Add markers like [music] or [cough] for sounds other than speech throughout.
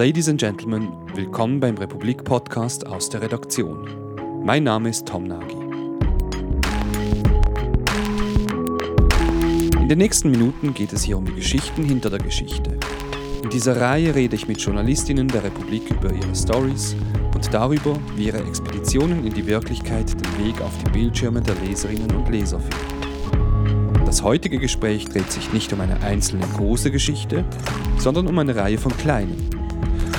Ladies and Gentlemen, willkommen beim Republik Podcast aus der Redaktion. Mein Name ist Tom Nagy. In den nächsten Minuten geht es hier um die Geschichten hinter der Geschichte. In dieser Reihe rede ich mit Journalistinnen der Republik über ihre Stories und darüber, wie ihre Expeditionen in die Wirklichkeit den Weg auf die Bildschirme der Leserinnen und Leser finden. Das heutige Gespräch dreht sich nicht um eine einzelne große Geschichte, sondern um eine Reihe von kleinen.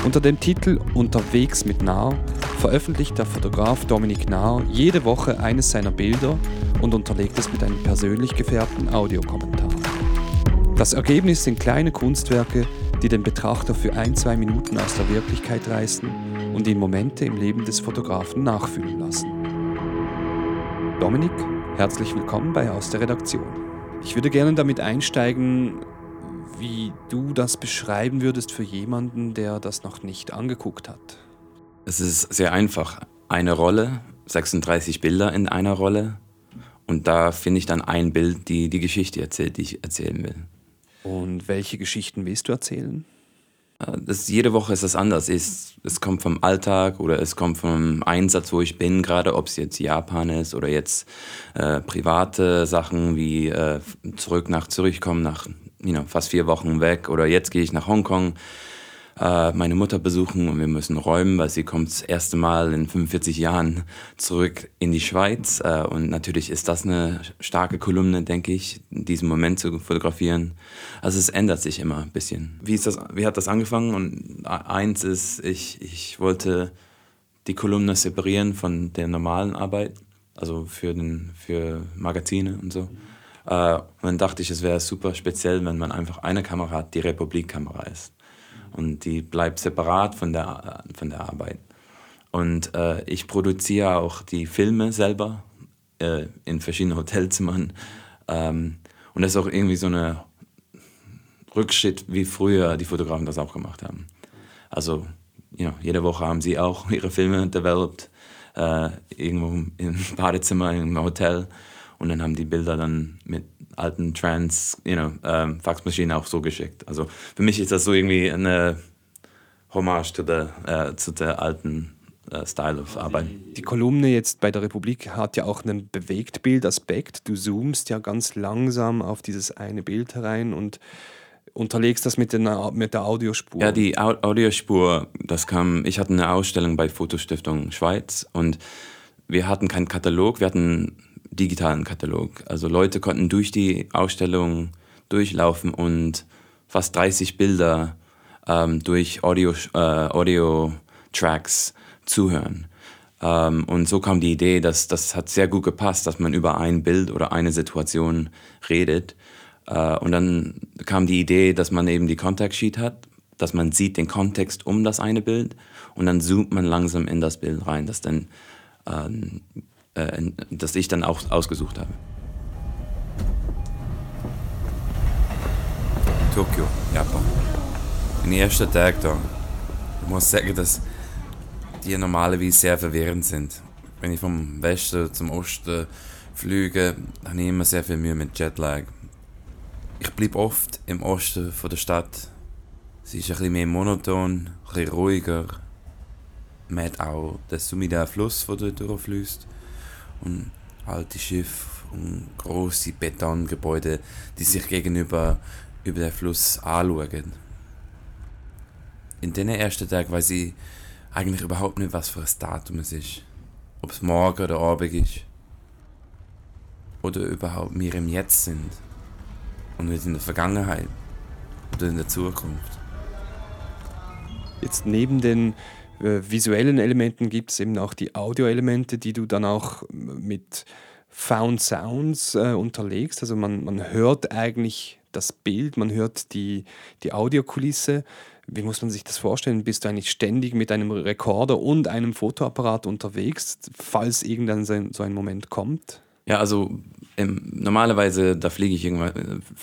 Unter dem Titel Unterwegs mit Nahr veröffentlicht der Fotograf Dominik Nahr jede Woche eines seiner Bilder und unterlegt es mit einem persönlich gefärbten Audiokommentar. Das Ergebnis sind kleine Kunstwerke, die den Betrachter für ein, zwei Minuten aus der Wirklichkeit reißen und ihn Momente im Leben des Fotografen nachfühlen lassen. Dominik, herzlich willkommen bei Aus der Redaktion. Ich würde gerne damit einsteigen, wie du das beschreiben würdest für jemanden, der das noch nicht angeguckt hat. Es ist sehr einfach. Eine Rolle, 36 Bilder in einer Rolle. Und da finde ich dann ein Bild, die die Geschichte erzählt, die ich erzählen will. Und welche Geschichten willst du erzählen? Äh, das, jede Woche ist das anders. Es, es kommt vom Alltag oder es kommt vom Einsatz, wo ich bin, gerade ob es jetzt Japan ist oder jetzt äh, private Sachen wie äh, zurück nach Zürich kommen, nach you know, fast vier Wochen weg oder jetzt gehe ich nach Hongkong äh, meine Mutter besuchen und wir müssen räumen, weil sie kommt das erste Mal in 45 Jahren zurück in die Schweiz. Äh, und natürlich ist das eine starke Kolumne, denke ich, diesen Moment zu fotografieren. Also es ändert sich immer ein bisschen. Wie, ist das, wie hat das angefangen? Und eins ist, ich, ich wollte die Kolumne separieren von der normalen Arbeit, also für, den, für Magazine und so. Und dann dachte ich, es wäre super speziell, wenn man einfach eine Kamera hat, die Republikkamera ist und die bleibt separat von der, von der Arbeit. Und äh, ich produziere auch die Filme selber äh, in verschiedenen Hotelzimmern. Ähm, und das ist auch irgendwie so ein Rückschritt, wie früher die Fotografen das auch gemacht haben. Also, you know, jede Woche haben sie auch [laughs] ihre Filme developed, äh, irgendwo im Badezimmer, im Hotel. Und dann haben die Bilder dann mit alten Trans, you know, ähm, Faxmaschinen auch so geschickt. Also für mich ist das so irgendwie eine Hommage zu der, äh, zu der alten äh, Style of Arbeit. Die Kolumne jetzt bei der Republik hat ja auch einen Bewegtbildaspekt. Du zoomst ja ganz langsam auf dieses eine Bild herein und unterlegst das mit, den, mit der Audiospur. Ja, die Audiospur, das kam, ich hatte eine Ausstellung bei Fotostiftung Schweiz und wir hatten keinen Katalog, wir hatten digitalen Katalog. Also Leute konnten durch die Ausstellung durchlaufen und fast 30 Bilder ähm, durch Audio, äh, Audio zuhören. Ähm, und so kam die Idee, dass das hat sehr gut gepasst, dass man über ein Bild oder eine Situation redet. Äh, und dann kam die Idee, dass man eben die Contact Sheet hat, dass man sieht den Kontext um das eine Bild und dann zoomt man langsam in das Bild rein, das dann ähm, äh, das ich dann auch ausgesucht habe. Tokio, Japan. In den ersten Tagen da. Ich muss sagen, dass die normalerweise sehr verwirrend sind. Wenn ich vom Westen zum Osten fliege, habe ich immer sehr viel Mühe mit Jetlag. Ich bleibe oft im Osten von der Stadt. Sie ist ein bisschen mehr monoton, ein bisschen ruhiger. Man hat auch den Sumida-Fluss, der dort durchfließt und alte Schiffe und große Betongebäude, die sich gegenüber über den Fluss anschauen. In diesen ersten Tagen weiß ich eigentlich überhaupt nicht, was für ein Datum es ist. Ob es morgen oder Abend ist. Oder überhaupt wir im Jetzt sind. Und nicht in der Vergangenheit. Oder in der Zukunft. Jetzt neben den visuellen Elementen gibt es eben auch die Audioelemente, die du dann auch mit Found Sounds äh, unterlegst. Also man, man hört eigentlich das Bild, man hört die, die Audiokulisse. Wie muss man sich das vorstellen? Bist du eigentlich ständig mit einem Rekorder und einem Fotoapparat unterwegs, falls irgendwann so ein Moment kommt? Ja, also normalerweise, da fliege ich, irgendwo,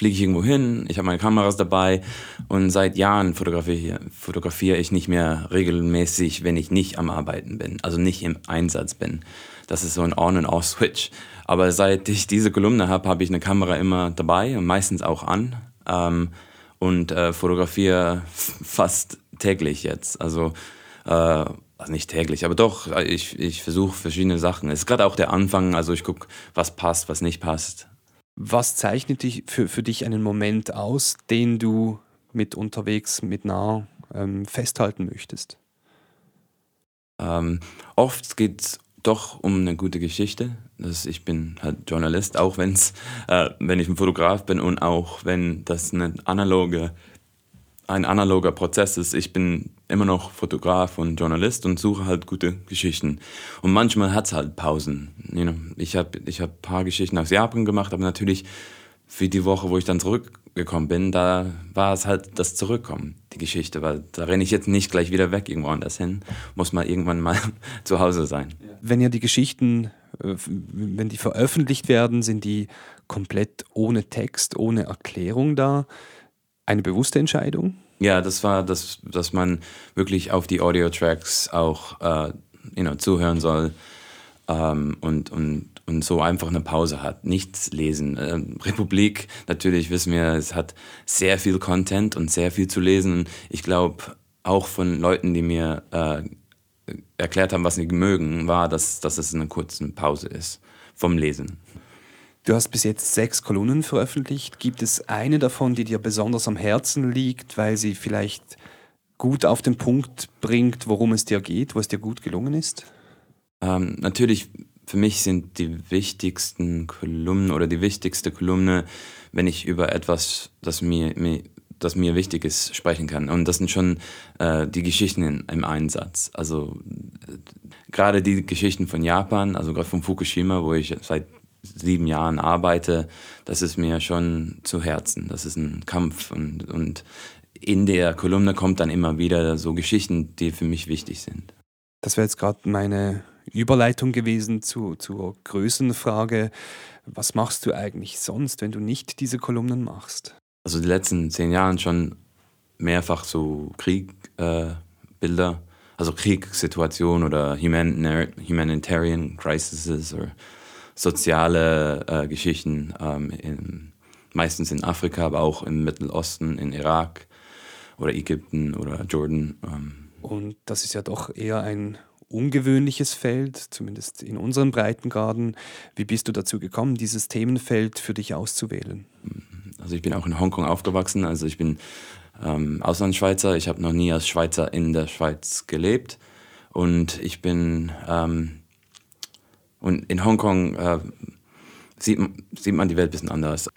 ich irgendwo hin, ich habe meine Kameras dabei und seit Jahren fotografiere, fotografiere ich nicht mehr regelmäßig, wenn ich nicht am Arbeiten bin, also nicht im Einsatz bin. Das ist so ein On- und Off-Switch. Aber seit ich diese Kolumne habe, habe ich eine Kamera immer dabei und meistens auch an ähm, und äh, fotografiere fast täglich jetzt. Also, äh, also nicht täglich, aber doch, ich, ich versuche verschiedene Sachen. Es ist gerade auch der Anfang, also ich gucke, was passt, was nicht passt. Was zeichnet dich für, für dich einen Moment aus, den du mit unterwegs, mit nah ähm, festhalten möchtest? Ähm, oft geht es doch um eine gute Geschichte. Das, ich bin halt Journalist, auch wenn's, äh, wenn ich ein Fotograf bin und auch wenn das eine analoge, ein analoger Prozess ist. Ich bin immer noch Fotograf und Journalist und suche halt gute Geschichten. Und manchmal hat es halt Pausen. You know, ich habe ich hab paar Geschichten aus Japan gemacht, aber natürlich für die Woche, wo ich dann zurückgekommen bin, da war es halt das Zurückkommen, die Geschichte, weil da renne ich jetzt nicht gleich wieder weg irgendwo anders hin, muss mal irgendwann mal [laughs] zu Hause sein. Wenn ja die Geschichten, äh, wenn die veröffentlicht werden, sind die komplett ohne Text, ohne Erklärung da. Eine bewusste Entscheidung? Ja, das war, das, dass man wirklich auf die Audio-Tracks auch äh, you know, zuhören soll ähm, und, und und so einfach eine Pause hat, nichts lesen. Ähm, Republik, natürlich wissen wir, es hat sehr viel Content und sehr viel zu lesen. Ich glaube, auch von Leuten, die mir äh, erklärt haben, was sie mögen, war, dass, dass es eine kurze Pause ist vom Lesen. Du hast bis jetzt sechs Kolumnen veröffentlicht. Gibt es eine davon, die dir besonders am Herzen liegt, weil sie vielleicht gut auf den Punkt bringt, worum es dir geht, wo es dir gut gelungen ist? Ähm, natürlich für mich sind die wichtigsten Kolumnen oder die wichtigste Kolumne, wenn ich über etwas, das mir, mir das mir wichtig ist, sprechen kann. Und das sind schon äh, die Geschichten in, im Einsatz. Also äh, gerade die Geschichten von Japan, also gerade von Fukushima, wo ich seit sieben Jahren arbeite, das ist mir schon zu Herzen. Das ist ein Kampf. Und, und in der Kolumne kommt dann immer wieder so Geschichten, die für mich wichtig sind. Das wäre jetzt gerade meine Überleitung gewesen zu, zur Größenfrage. Was machst du eigentlich sonst, wenn du nicht diese Kolumnen machst? Also die letzten zehn Jahre schon mehrfach so Kriegbilder, äh, also Kriegssituationen oder Humanitarian Crises oder soziale äh, Geschichten, ähm, in, meistens in Afrika, aber auch im Mittelosten, in Irak oder Ägypten oder Jordan. Ähm. Und das ist ja doch eher ein ungewöhnliches Feld, zumindest in unserem Breitengraden. Wie bist du dazu gekommen, dieses Themenfeld für dich auszuwählen? Also ich bin auch in Hongkong aufgewachsen, also ich bin ähm, Auslandsschweizer. Ich habe noch nie als Schweizer in der Schweiz gelebt und ich bin ähm, und in Hongkong äh, sieht, sieht man die Welt ein bisschen anders.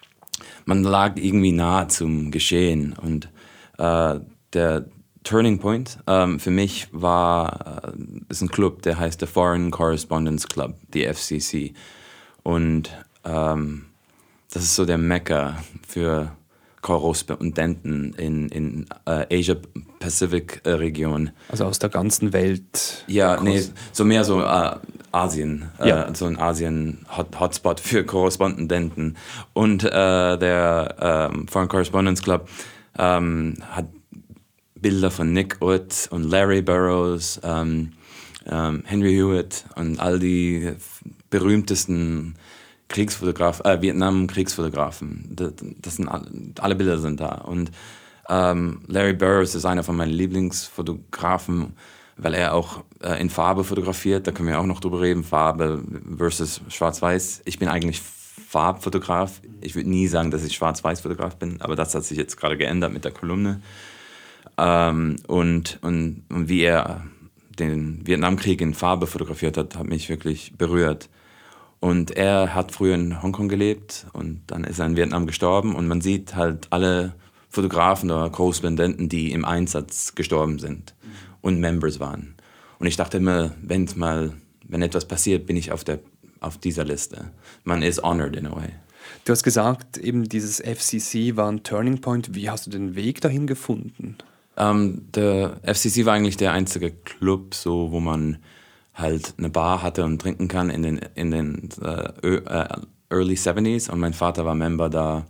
Man lag irgendwie nah zum Geschehen und äh, der Turning Point ähm, für mich war, äh, ist ein Club, der heißt der Foreign Correspondence Club, die FCC. Und ähm, das ist so der Mekka für Korrespondenten in, in uh, Asia-Pacific-Region. Also aus der ganzen Welt. Ja, nee, so mehr so uh, Asien, ja. uh, so ein Asien-Hotspot für Korrespondenten. Und der ähm, Foreign Correspondence Club ähm, hat Bilder von Nick Ut und Larry Burroughs, ähm, ähm, Henry Hewitt und all die berühmtesten Kriegsfotografen, äh, Vietnam-Kriegsfotografen. Das, das, sind alle Bilder sind da. Und ähm, Larry Burroughs ist einer von meinen Lieblingsfotografen, weil er auch äh, in Farbe fotografiert. Da können wir auch noch drüber reden, Farbe versus Schwarz-Weiß. Ich bin eigentlich Farbfotograf. Ich würde nie sagen, dass ich Schwarz-Weiß-Fotograf bin, aber das hat sich jetzt gerade geändert mit der Kolumne. Ähm, und, und, und wie er den Vietnamkrieg in Farbe fotografiert hat, hat mich wirklich berührt. Und er hat früher in Hongkong gelebt und dann ist er in Vietnam gestorben und man sieht halt alle Fotografen oder Korrespondenten, die im Einsatz gestorben sind und Members waren. Und ich dachte immer, wenn mal, wenn etwas passiert, bin ich auf, der, auf dieser Liste. Man ist honored in a way. Du hast gesagt, eben dieses FCC war ein Turning Point. Wie hast du den Weg dahin gefunden? Ähm, der FCC war eigentlich der einzige Club, so, wo man halt eine Bar hatte und trinken kann in den, in den äh, äh Early 70s und mein Vater war Member da.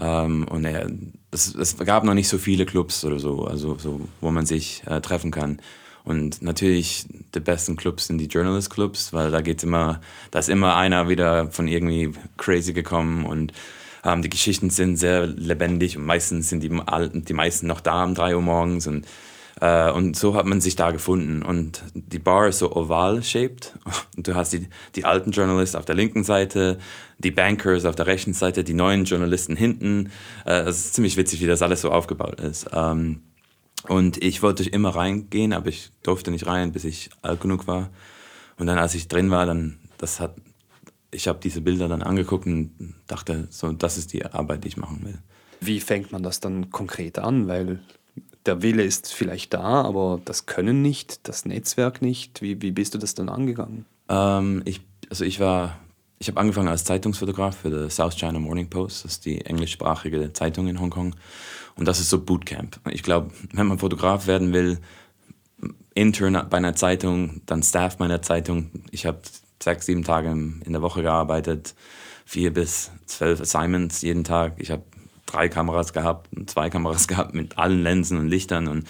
Ähm, und er, es, es, gab noch nicht so viele Clubs oder so, also so, wo man sich äh, treffen kann. Und natürlich die besten Clubs sind die Journalist Clubs, weil da geht's immer, da ist immer einer wieder von irgendwie crazy gekommen und ähm, die Geschichten sind sehr lebendig und meistens sind die, die meisten noch da um 3 Uhr morgens und Äh, und so hat man sich da gefunden. Und die Bar ist so oval-shaped. Und du hast die, die alten Journalisten auf der linken Seite, die Bankers auf der rechten Seite, die neuen Journalisten hinten. Äh, es ist ziemlich witzig, wie das alles so aufgebaut ist. Ähm, und ich wollte immer reingehen, aber ich durfte nicht rein, bis ich alt genug war. Und dann, als ich drin war, dann, das hat, ich habe diese Bilder dann angeguckt und dachte, so, das ist die Arbeit, die ich machen will. Wie fängt man das dann konkret an? Weil der Wille ist vielleicht da, aber das Können nicht, das Netzwerk nicht. Wie, wie bist du das dann angegangen? Ähm, ich, also ich war, ich habe angefangen als Zeitungsfotograf für die South China Morning Post, das ist die englischsprachige Zeitung in Hongkong. Und das ist so Bootcamp. Ich glaube, wenn man Fotograf werden will, Intern bei einer Zeitung, dann Staff bei einer Zeitung. Ich habe sechs, sieben Tage in der Woche gearbeitet, vier bis zwölf Assignments jeden Tag. Ich habe drei Kameras gehabt, zwei Kameras [laughs] gehabt mit allen Linsen und Lichtern und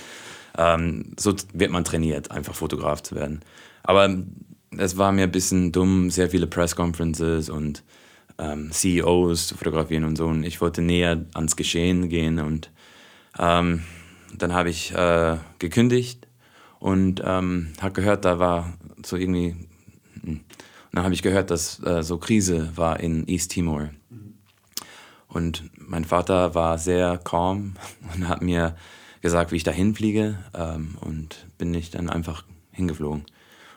ähm, so wird man trainiert, einfach Fotograf zu werden. Aber es war mir ein bisschen dumm, sehr viele Press-Conferences und ähm, CEOs zu fotografieren und so. Und ich wollte näher ans Geschehen gehen und ähm, dann habe ich äh, gekündigt und ähm, habe gehört, da war so irgendwie. Hm, und dann habe ich gehört, dass äh, so Krise war in East Timor. Und mein Vater war sehr calm und hat mir gesagt, wie ich da hinfliege. Ähm, und bin ich dann einfach hingeflogen.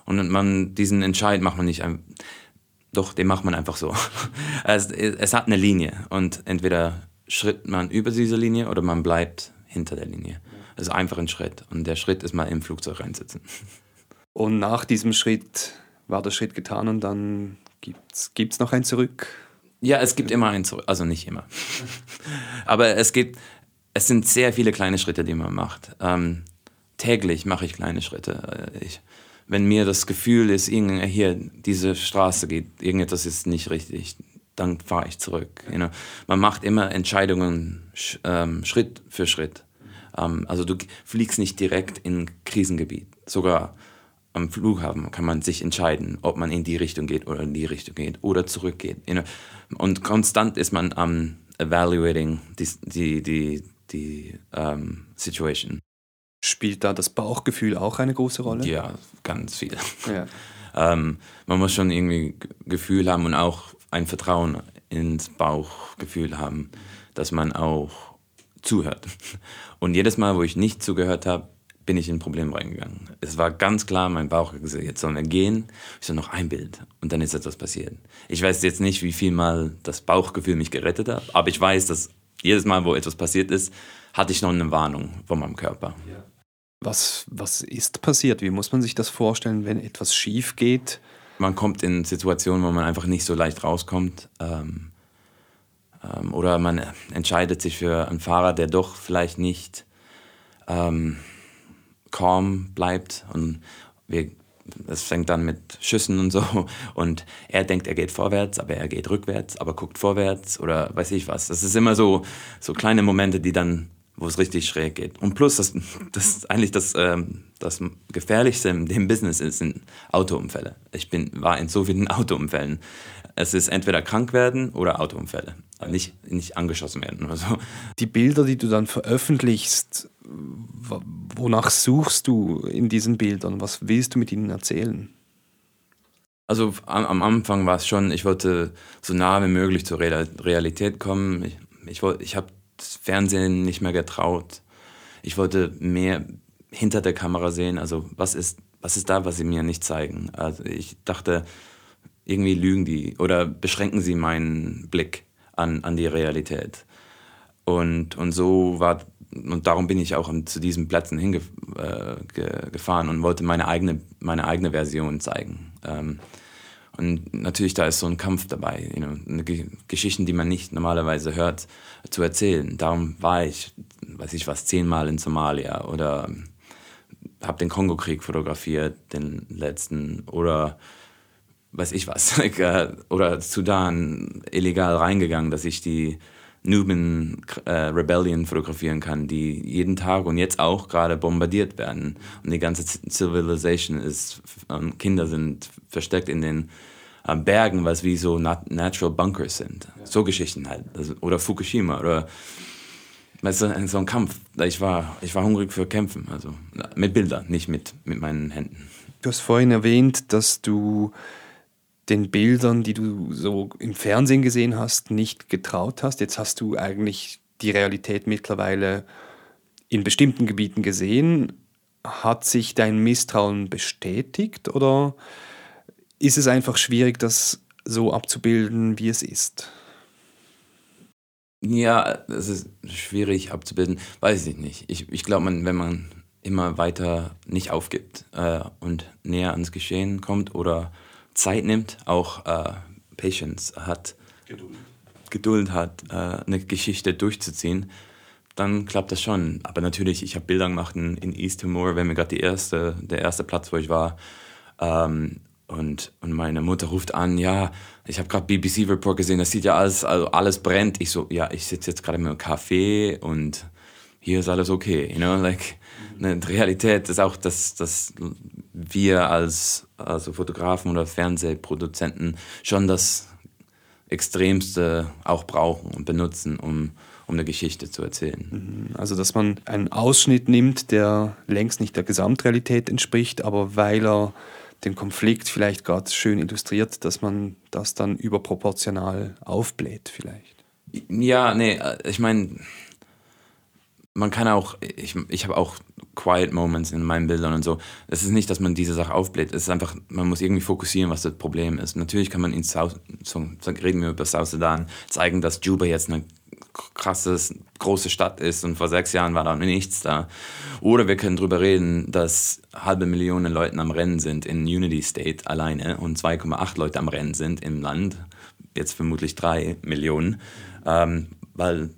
Und man, diesen Entscheid macht man nicht, doch, den macht man einfach so. [laughs] es, es hat eine Linie und entweder schritt man über diese Linie oder man bleibt hinter der Linie. Das ist einfach ein Schritt und der Schritt ist mal im Flugzeug reinsitzen. Und nach diesem Schritt war der Schritt getan und dann gibt es noch ein Zurück? Ja, es gibt immer ein Zurück, also nicht immer. [laughs] Aber es gibt, es sind sehr viele kleine Schritte, die man macht. Ähm, täglich mache ich kleine Schritte. Äh, ich, wenn mir das Gefühl ist, hier, diese Straße geht, irgendetwas ist nicht richtig, dann fahre ich zurück. You know? Man macht immer Entscheidungen ähm, Schritt für Schritt. Ähm, also du fliegst nicht direkt in Krisengebiet. Sogar am Flughafen kann man sich entscheiden, ob man in die Richtung geht oder in die Richtung geht oder zurückgeht. Und konstant ist man am evaluating die, die, die, die ähm, Situation. Spielt da das Bauchgefühl auch eine große Rolle? Ja, ganz viel. Ja. [laughs] ähm, man muss schon irgendwie Gefühl haben und auch ein Vertrauen ins Bauchgefühl haben, dass man auch zuhört. [laughs] Und jedes Mal, wo ich nicht zugehört habe, bin ich in ein Problem reingegangen. Es war ganz klar, mein Bauch hat gesagt, jetzt sollen wir gehen. Ich so, noch ein Bild. Und dann ist etwas passiert. Ich weiß jetzt nicht, wie viel Mal das Bauchgefühl mich gerettet hat, aber ich weiß, dass jedes Mal, wo etwas passiert ist, hatte ich noch eine Warnung von meinem Körper. Was, was ist passiert? Wie muss man sich das vorstellen, wenn etwas schief geht? Man kommt in Situationen, wo man einfach nicht so leicht rauskommt. Ähm, ähm, oder man entscheidet sich für einen Fahrer, der doch vielleicht nicht ähm, calm bleibt. Und wir, es fängt dann mit Schüssen und so. Und er denkt, er geht vorwärts, aber er geht rückwärts, aber guckt vorwärts oder weiß ich was. Das ist immer so, so kleine Momente, die dann wo es richtig schräg geht. Und plus, das, das eigentlich das, ähm, das Gefährlichste in dem Business ist, sind Autounfälle. Ich bin, war in so vielen [laughs] Autounfällen. Es ist entweder krank werden oder Autounfälle. Nicht, nicht angeschossen werden oder so. Die Bilder, die du dann veröffentlichst, wonach suchst du in diesen Bildern? Was willst du mit ihnen erzählen? Also am, am Anfang war es schon, ich wollte so nah wie möglich zur Realität kommen. Ich, ich, ich habe das Fernsehen nicht mehr getraut. Ich wollte mehr hinter der Kamera sehen. Also was ist, was ist da, was sie mir nicht zeigen? Also ich dachte, irgendwie lügen die oder beschränken sie meinen Blick an, an die Realität. Und, und so war, und darum bin ich auch zu diesen Plätzen hingefahren äh, und wollte meine eigene, meine eigene Version zeigen. Ähm, und natürlich, da ist so ein Kampf dabei, you know, Geschichten, die man nicht normalerweise hört, zu erzählen. Darum war ich, weiß ich was, zehnmal in Somalia oder habe den Kongo-Krieg fotografiert, den letzten, oder weiß ich was, [laughs] äh, oder Sudan illegal reingegangen, dass ich die Nubian äh, Rebellion fotografieren kann, die jeden Tag und jetzt auch gerade bombardiert werden. Und die ganze Civilization ist, ähm, Kinder sind versteckt in den äh, Bergen, was wie so nat natural Bunkers sind. Ja. So Geschichten halt. Also, oder Fukushima oder weißt du, so ein Kampf. Ich war, ich war hungrig für Kämpfen, also mit Bildern, nicht mit, mit meinen Händen. Du hast vorhin erwähnt, dass du den Bildern, die du so im Fernsehen gesehen hast, nicht getraut hast. Jetzt hast du eigentlich die Realität mittlerweile in bestimmten Gebieten gesehen. Hat sich dein Misstrauen bestätigt oder ist es einfach schwierig, das so abzubilden, wie es ist? Ja, es ist schwierig abzubilden, weiß ich nicht. Ich, ich glaube, wenn man immer weiter nicht aufgibt äh, und näher ans Geschehen kommt oder Zeit nimmt, auch äh, Patience hat, Geduld, Geduld hat, äh, eine Geschichte durchzuziehen, dann klappt das schon. Aber natürlich, ich habe Bilder gemacht in, in East Timor, wenn mir gerade erste, der erste Platz, wo ich war. Ähm, und, und meine Mutter ruft an, ja, ich habe gerade BBC Report gesehen, das sieht ja alles, also alles brennt. Ich so, ja, ich sitze jetzt gerade mit einem Kaffee und hier ist alles okay, you know, like, eine Realität ist auch, dass, dass wir als also Fotografen oder Fernsehproduzenten schon das Extremste auch brauchen und benutzen, um, um eine Geschichte zu erzählen. Mhm. Also, dass man einen Ausschnitt nimmt, der längst nicht der Gesamtrealität entspricht, aber weil er den Konflikt vielleicht gerade schön illustriert, dass man das dann überproportional aufbläht vielleicht. Ja, nee, ich meine, man kann auch, ich, ich habe auch Quiet Moments in meinen Bildern und so. Es ist nicht, dass man diese Sache aufbläht. Es ist einfach, man muss irgendwie fokussieren, was das Problem ist. Natürlich kann man in South, so, reden wir über South Sudan, zeigen, dass Juba jetzt eine krasses, große Stadt ist und vor sechs Jahren war da nichts da. Oder wir können darüber reden, dass halbe Millionen Leute am Rennen sind in Unity State alleine und 2,8 Leute am Rennen sind im Land, jetzt vermutlich drei Millionen, ähm, weil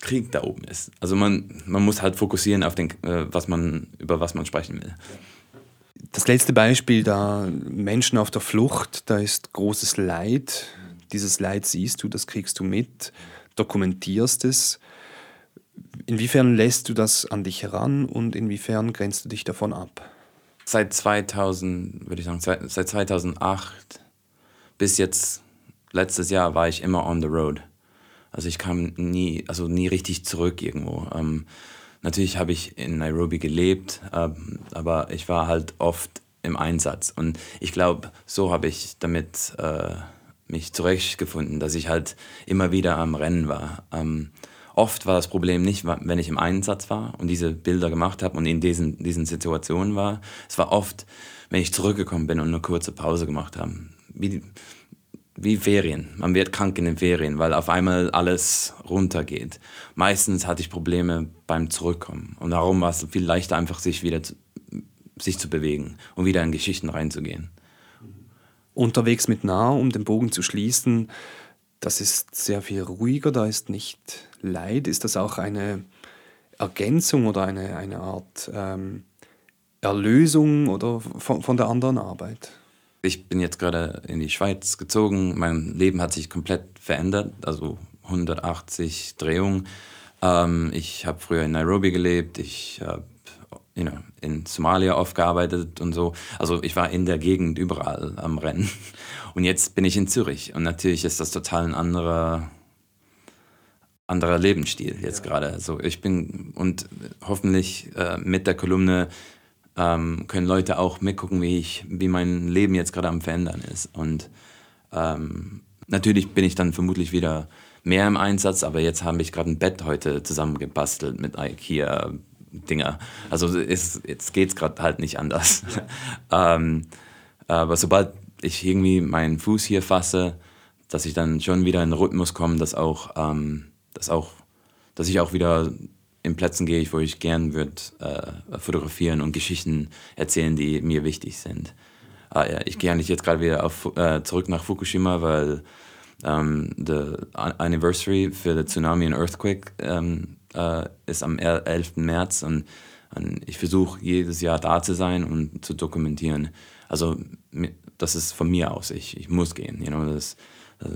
Krieg da oben ist. Also man, man muss halt fokussieren auf den, äh, was man, über was man sprechen will. Das letzte Beispiel, da Menschen auf der Flucht, da ist großes Leid. Dieses Leid siehst du, das kriegst du mit, dokumentierst es. Inwiefern lässt du das an dich heran und inwiefern grenzt du dich davon ab? Seit 2000, würde ich sagen, seit 2008 bis jetzt letztes Jahr war ich immer on the road. Also ich kam nie, also nie richtig zurück irgendwo. Ähm, natürlich habe ich in Nairobi gelebt, ähm, aber ich war halt oft im Einsatz. Und ich glaube, so habe ich damit äh, mich zurechtgefunden, dass ich halt immer wieder am Rennen war. Ähm, oft war das Problem nicht, wenn ich im Einsatz war und diese Bilder gemacht habe und in diesen, diesen Situationen war. Es war oft, wenn ich zurückgekommen bin und eine kurze Pause gemacht habe. Wie, wie Ferien. Man wird krank in den Ferien, weil auf einmal alles runtergeht. Meistens hatte ich Probleme beim Zurückkommen. Und darum war es viel leichter, einfach sich wieder zu, sich zu bewegen und wieder in Geschichten reinzugehen. Unterwegs mit Nah, um den Bogen zu schließen, das ist sehr viel ruhiger, da ist nicht Leid. Ist das auch eine Ergänzung oder eine, eine Art ähm, Erlösung oder von, von der anderen Arbeit? Ich bin jetzt gerade in die Schweiz gezogen. Mein Leben hat sich komplett verändert, also 180 Drehungen. Ähm, ich habe früher in Nairobi gelebt, ich habe you know, in Somalia oft gearbeitet und so. Also ich war in der Gegend überall am Rennen. [laughs] Und jetzt bin ich in Zürich. Und natürlich ist das total ein anderer, anderer Lebensstil jetzt ja. gerade. Also ich bin und hoffentlich äh, mit der Kolumne ähm, können Leute auch mitgucken, wie, ich, wie mein Leben jetzt gerade am Verändern ist. Und ähm, natürlich bin ich dann vermutlich wieder mehr im Einsatz, aber jetzt habe ich gerade ein Bett heute zusammengebastelt mit IKEA. Dinger. Also ist, jetzt geht es gerade halt nicht anders. Ja. [laughs] ähm, aber sobald ich irgendwie meinen Fuß hier fasse, dass ich dann schon wieder in den Rhythmus komme, dass auch, ähm, dass auch, dass ich auch wieder in Plätzen gehe ich, wo ich gern würde äh, fotografieren und Geschichten erzählen, die mir wichtig sind. Äh, ja, ich gehe eigentlich jetzt gerade wieder auf, äh, zurück nach Fukushima, weil ähm, the Anniversary für den Tsunami und Earthquake ähm, äh, ist am 11. März und, und ich versuche jedes Jahr da zu sein und zu dokumentieren. Also das ist von mir aus, ich, ich muss gehen. You know, das,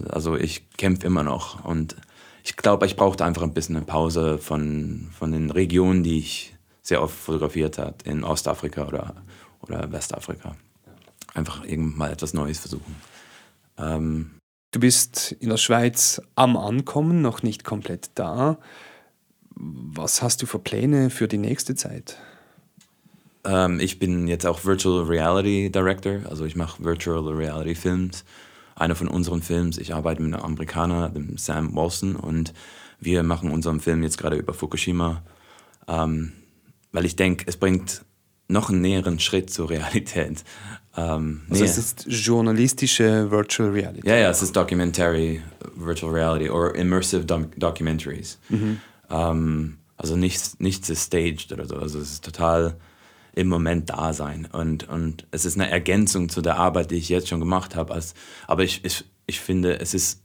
also ich kämpfe immer noch und ich glaube, ich brauchte einfach ein bisschen eine Pause von, von den Regionen, die ich sehr oft fotografiert habe, in Ostafrika oder, oder Westafrika. Einfach irgendwann mal etwas Neues versuchen. Ähm, du bist in der Schweiz am Ankommen, noch nicht komplett da. was hast du für Pläne für die nächste Zeit? Ähm, ich bin jetzt auch Virtual Reality Director, also ich mache Virtual Reality Films. Einer von unseren Films, ich arbeite mit einem Amerikaner, dem Sam Wilson, und wir machen unseren Film jetzt gerade über Fukushima, ähm, weil ich denke, es bringt noch einen näheren Schritt zur Realität. Ähm, also es ist journalistische Virtual Reality? Ja, ja, es ist Documentary Virtual Reality oder Immersive Doc Documentaries. Mhm. Ähm, also nichts, nichts ist staged oder so. Also es ist total im Moment da sein. Und, und es ist eine Ergänzung zu der Arbeit, die ich jetzt schon gemacht habe. Aber ich, ich, ich finde, es, ist,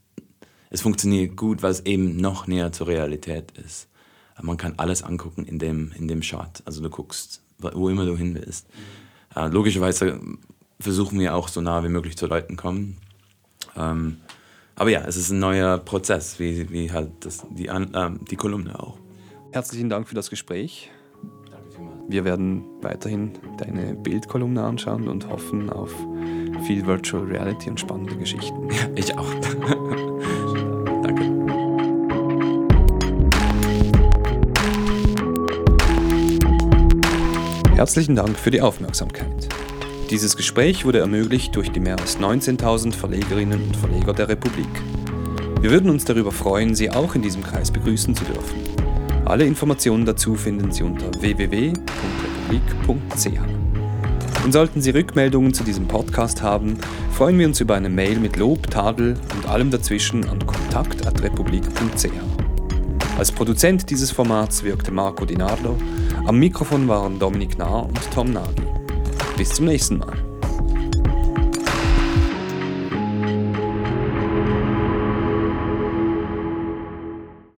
es funktioniert gut, weil es eben noch näher zur Realität ist. Man kann alles angucken in dem, in dem Shot. Also du guckst, wo immer du hin willst. Mhm. Logischerweise versuchen wir auch so nah wie möglich zu Leuten kommen. Ähm, aber ja, es ist ein neuer Prozess, wie, wie halt das, die, ähm, die Kolumne auch. Herzlichen Dank für das Gespräch. Wir werden weiterhin deine Bildkolumne anschauen und hoffen auf viel Virtual Reality und spannende Geschichten. [laughs] Ich auch. [laughs] Danke. Herzlichen Dank für die Aufmerksamkeit. Dieses Gespräch wurde ermöglicht durch die mehr als 19.000 Verlegerinnen und Verleger der Republik. Wir würden uns darüber freuen, Sie auch in diesem Kreis begrüßen zu dürfen. Alle Informationen dazu finden Sie unter www.republik.ch. Und sollten Sie Rückmeldungen zu diesem Podcast haben, freuen wir uns über eine Mail mit Lob, Tadel und allem dazwischen an kontakt.republik.ch. Als Produzent dieses Formats wirkte Marco Dinardo, am Mikrofon waren Dominik Nahr und Tom Nagy. Bis zum nächsten Mal.